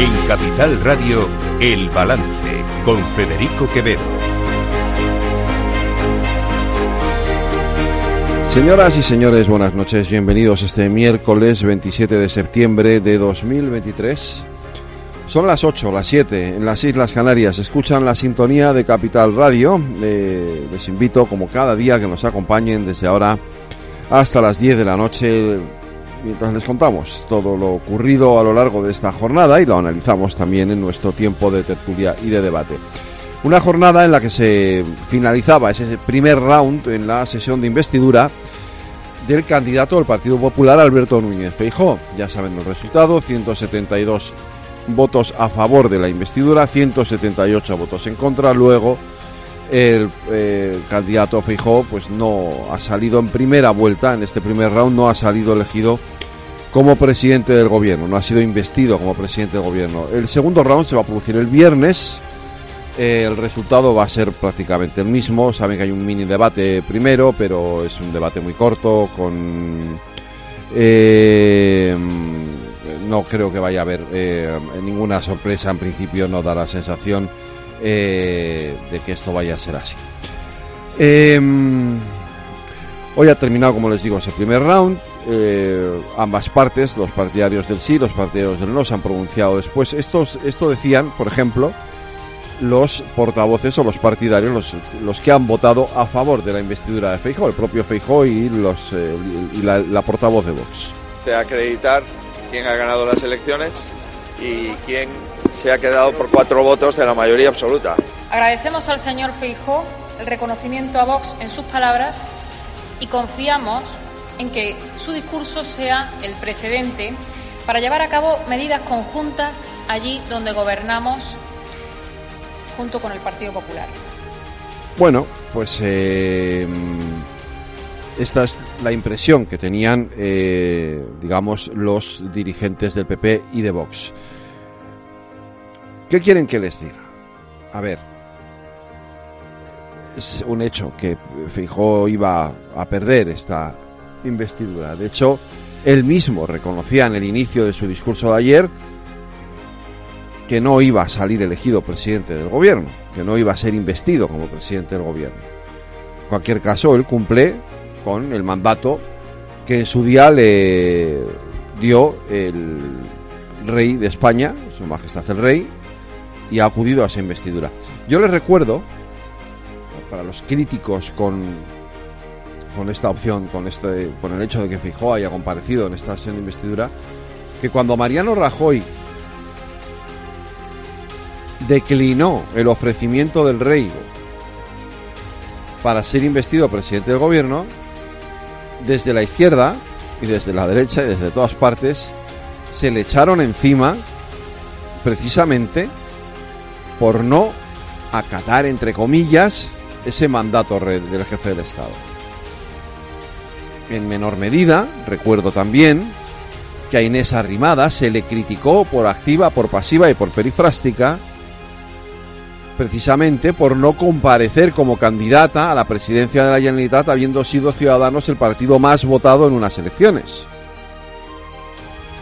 En Capital Radio, El Balance, con Federico Quevedo. Señoras y señores, buenas noches. Bienvenidos este miércoles 27 de septiembre de 2023. Son las 8, las 7 en las Islas Canarias. Escuchan la sintonía de Capital Radio. Eh, les invito, como cada día, que nos acompañen desde ahora hasta las 10 de la noche mientras les contamos todo lo ocurrido a lo largo de esta jornada y lo analizamos también en nuestro tiempo de tertulia y de debate. Una jornada en la que se finalizaba ese primer round en la sesión de investidura del candidato del Partido Popular Alberto Núñez Feijó. Ya saben el resultado, 172 votos a favor de la investidura, 178 votos en contra. Luego el eh, candidato Feijó pues no ha salido en primera vuelta, en este primer round no ha salido elegido como presidente del gobierno, no ha sido investido como presidente del gobierno. El segundo round se va a producir el viernes. Eh, el resultado va a ser prácticamente el mismo. Saben que hay un mini debate primero, pero es un debate muy corto con eh, no creo que vaya a haber ninguna sorpresa. En principio no da la sensación eh, de que esto vaya a ser así. Em, hoy ha terminado, como les digo, ese primer round. Eh, ambas partes, los partidarios del sí, los partidarios del no, se han pronunciado después. Estos, esto decían, por ejemplo, los portavoces o los partidarios, los, los que han votado a favor de la investidura de Feijóo, el propio Feijóo y, los, y la, la portavoz de Vox. De acreditar quién ha ganado las elecciones y quién se ha quedado por cuatro votos de la mayoría absoluta. Agradecemos al señor Feijó el reconocimiento a Vox en sus palabras y confiamos en que su discurso sea el precedente para llevar a cabo medidas conjuntas allí donde gobernamos junto con el Partido Popular. Bueno, pues eh, esta es la impresión que tenían, eh, digamos, los dirigentes del PP y de Vox. ¿Qué quieren que les diga? A ver, es un hecho que Fijó iba a perder esta investidura. De hecho, él mismo reconocía en el inicio de su discurso de ayer que no iba a salir elegido presidente del gobierno, que no iba a ser investido como presidente del gobierno. En cualquier caso, él cumple con el mandato que en su día le dio el rey de España, su majestad el rey, y ha acudido a esa investidura. Yo les recuerdo, para los críticos con, con esta opción, con, este, con el hecho de que Fijó haya comparecido en esta sesión de investidura, que cuando Mariano Rajoy declinó el ofrecimiento del rey para ser investido presidente del gobierno, desde la izquierda y desde la derecha y desde todas partes se le echaron encima precisamente por no acatar, entre comillas, ese mandato del jefe del Estado. En menor medida, recuerdo también que a Inés Arrimada se le criticó por activa, por pasiva y por perifrástica, precisamente por no comparecer como candidata a la presidencia de la Generalitat habiendo sido Ciudadanos el partido más votado en unas elecciones.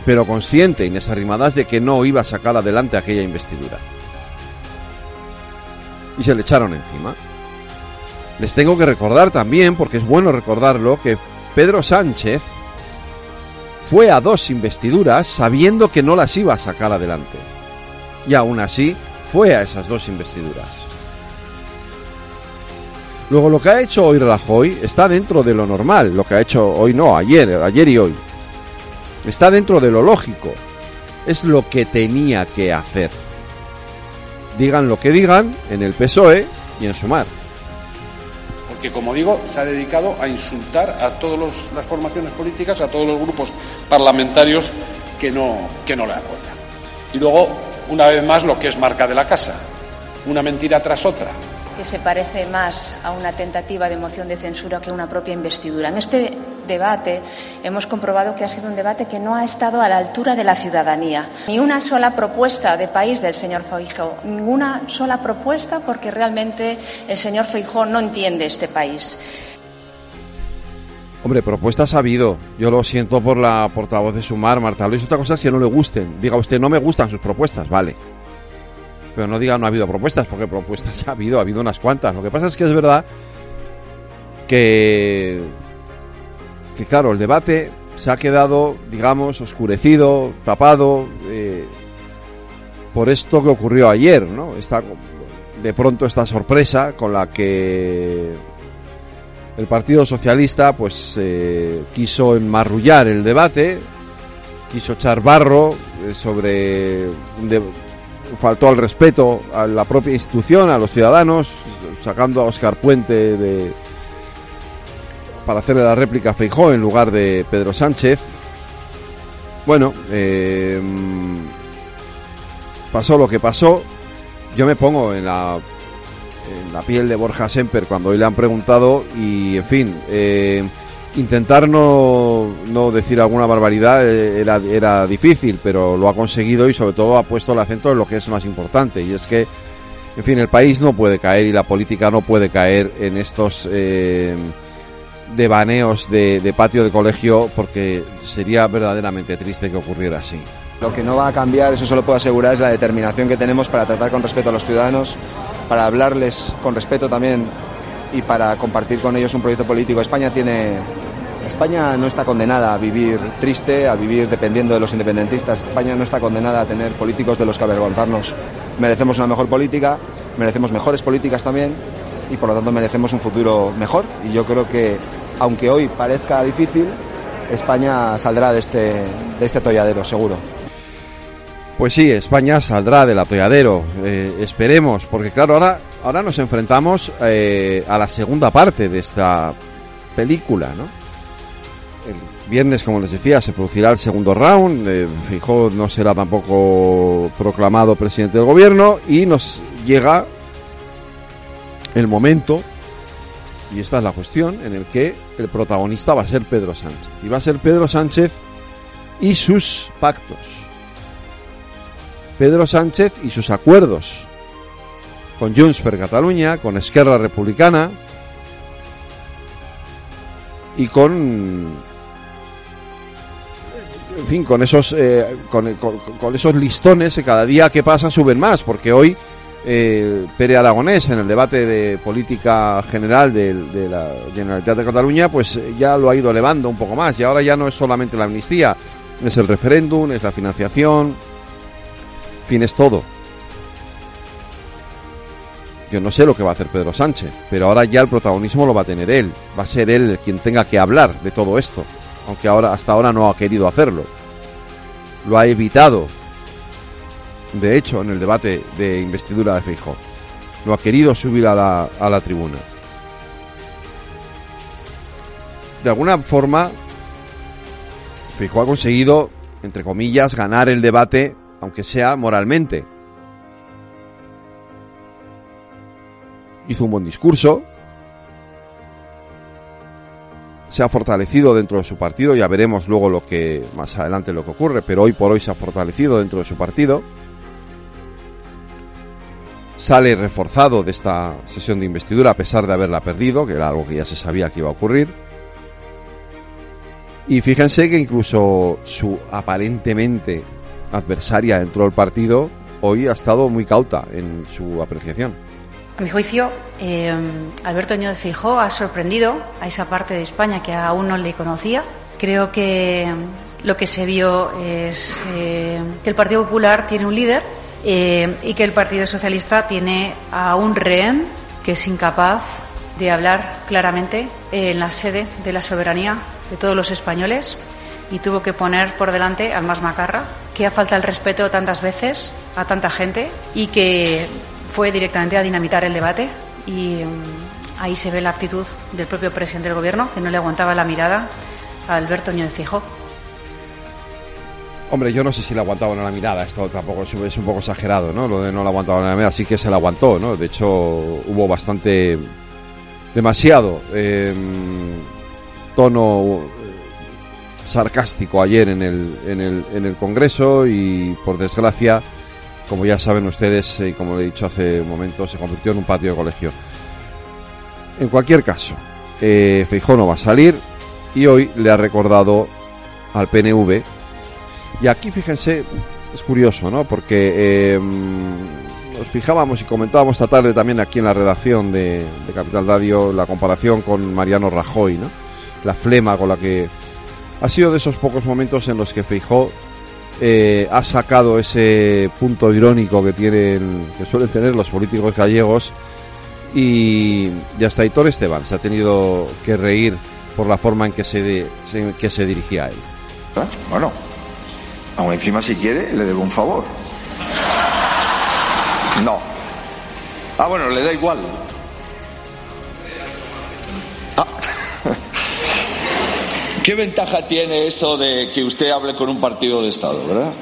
Pero consciente Inés Arrimadas de que no iba a sacar adelante aquella investidura y se le echaron encima. Les tengo que recordar también, porque es bueno recordarlo, que Pedro Sánchez fue a dos investiduras sabiendo que no las iba a sacar adelante. Y aún así fue a esas dos investiduras. Luego lo que ha hecho hoy Rajoy está dentro de lo normal, lo que ha hecho hoy no, ayer, ayer y hoy. Está dentro de lo lógico. Es lo que tenía que hacer digan lo que digan en el PSOE y en Sumar. Porque, como digo, se ha dedicado a insultar a todas las formaciones políticas, a todos los grupos parlamentarios que no, que no apoyan. Y luego, una vez más, lo que es marca de la casa, una mentira tras otra, que se parece más a una tentativa de moción de censura que a una propia investidura. En este debate hemos comprobado que ha sido un debate que no ha estado a la altura de la ciudadanía. Ni una sola propuesta de país del señor Feijó, ninguna sola propuesta porque realmente el señor Feijó no entiende este país. Hombre, propuestas ha habido. Yo lo siento por la portavoz de Sumar, Marta Luis. Otra cosa es que no le gusten. Diga usted, no me gustan sus propuestas, vale. Pero no diga no ha habido propuestas, porque propuestas ha habido, ha habido unas cuantas. Lo que pasa es que es verdad que, que claro, el debate se ha quedado, digamos, oscurecido, tapado eh, por esto que ocurrió ayer, ¿no? Esta, de pronto esta sorpresa con la que el Partido Socialista pues eh, quiso enmarrullar el debate, quiso echar barro eh, sobre faltó al respeto a la propia institución, a los ciudadanos, sacando a Oscar Puente de para hacerle la réplica a Feijó en lugar de Pedro Sánchez. Bueno, eh, pasó lo que pasó. Yo me pongo en la en la piel de Borja Semper cuando hoy le han preguntado y, en fin, eh, intentar no, no, decir alguna barbaridad eh, era, era difícil, pero lo ha conseguido y sobre todo ha puesto el acento en lo que es más importante y es que, en fin, el país no puede caer y la política no puede caer en estos eh, devaneos de, de patio de colegio porque sería verdaderamente triste que ocurriera así. Lo que no va a cambiar, eso solo puedo asegurar, es la determinación que tenemos para tratar con respeto a los ciudadanos, para hablarles con respeto también y para compartir con ellos un proyecto político. España tiene España no está condenada a vivir triste, a vivir dependiendo de los independentistas. España no está condenada a tener políticos de los que avergonzarnos. Merecemos una mejor política, merecemos mejores políticas también y por lo tanto merecemos un futuro mejor. Y yo creo que, aunque hoy parezca difícil, España saldrá de este, de este atolladero, seguro. Pues sí, España saldrá del atolladero, eh, esperemos, porque claro, ahora, ahora nos enfrentamos eh, a la segunda parte de esta película, ¿no? Viernes, como les decía, se producirá el segundo round, eh, Fijó no será tampoco proclamado presidente del gobierno y nos llega el momento, y esta es la cuestión, en el que el protagonista va a ser Pedro Sánchez. Y va a ser Pedro Sánchez y sus pactos Pedro Sánchez y sus acuerdos con Junts per Cataluña, con Esquerra Republicana y con en fin, con esos eh, con, esos listones cada día que pasa suben más, porque hoy eh, Pere Aragonés en el debate de política general de, la Generalitat de Cataluña, pues ya lo ha ido elevando un poco más y ahora ya no es solamente la amnistía, es el referéndum, es la financiación, fin, es todo. Yo no sé lo que va a hacer Pedro Sánchez, pero ahora ya el protagonismo lo va a tener él. Va a ser él quien tenga que hablar de todo esto, aunque ahora hasta ahora no ha querido hacerlo. Lo ha evitado. De hecho, en el debate de investidura de Feijóo, lo ha querido subir a la, tribuna. De alguna forma, Feijóo ha conseguido, entre comillas, ganar el debate aunque sea moralmente. Hizo un buen discurso, se ha fortalecido dentro de su partido, ya veremos luego lo que más adelante lo que ocurre, pero hoy por hoy se ha fortalecido dentro de su partido. Sale reforzado de esta sesión de investidura a pesar de haberla perdido, que era algo que ya se sabía que iba a ocurrir. Y fíjense que incluso su aparentemente adversaria dentro del partido hoy ha estado muy cauta en su apreciación. A mi juicio, eh, Alberto Núñez Fijó ha sorprendido a esa parte de España que aún no le conocía. Creo que lo que se vio es eh, que el Partido Popular tiene un líder eh, y que el Partido Socialista tiene a un rehén que es incapaz de hablar claramente en la sede de la soberanía de todos los españoles y tuvo que poner por delante al más macarra, que ha faltado el respeto tantas veces a tanta gente y que fue directamente a dinamitar el debate y mm, ahí se ve la actitud del propio presidente del gobierno que no le aguantaba la mirada a Alberto Núñez Fijo. Hombre, yo no sé si le aguantaba la mirada, esto tampoco es, un poco exagerado, ¿no? Lo de no le aguantaba la mirada, sí que se le aguantó, ¿no? De hecho, hubo bastante, demasiado eh, tono sarcástico ayer en el, en el, en el Congreso y por desgracia, como ya saben ustedes y como le he dicho hace un momento, se convirtió en un patio de colegio. En cualquier caso, eh, Feijó no va a salir y hoy le ha recordado al PNV. Y aquí, fíjense, es curioso, ¿no? Porque eh, nos fijábamos y comentábamos esta tarde también aquí en la redacción de, de Capital Radio la comparación con Mariano Rajoy, ¿no? La flema con la que ha sido de esos pocos momentos en los que Feijó eh, ha sacado ese punto irónico que tienen, que suelen tener los políticos gallegos y, y hasta Hitor Esteban se ha tenido que reír por la forma en que se, se- que se dirigía a él. ¿Ah? Bueno, aún encima si quiere le debo un favor. No. Ah, bueno, le da igual. ¿Qué ventaja tiene eso de que usted hable con un partido de Estado, verdad?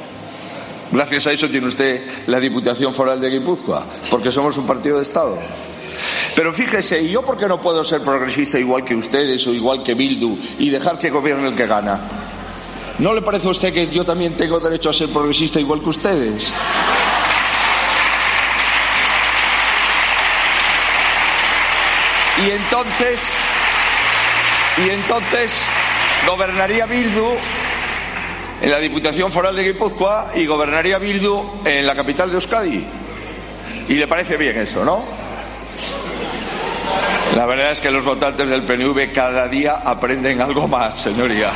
Gracias a eso tiene usted la Diputación Foral de Guipúzcoa, porque somos un partido de Estado. Pero fíjese, ¿y yo por qué no puedo ser progresista igual que ustedes o igual que Bildu y dejar que gobierne el que gana? ¿No le parece a usted que yo también tengo derecho a ser progresista igual que ustedes? Y entonces, y entonces gobernaría Bildu en la Diputación Foral de Guipúzcoa y gobernaría Bildu en la capital de Euskadi. Y le parece bien eso, ¿no? La verdad es que los votantes del PNV cada día aprenden algo más, señoría.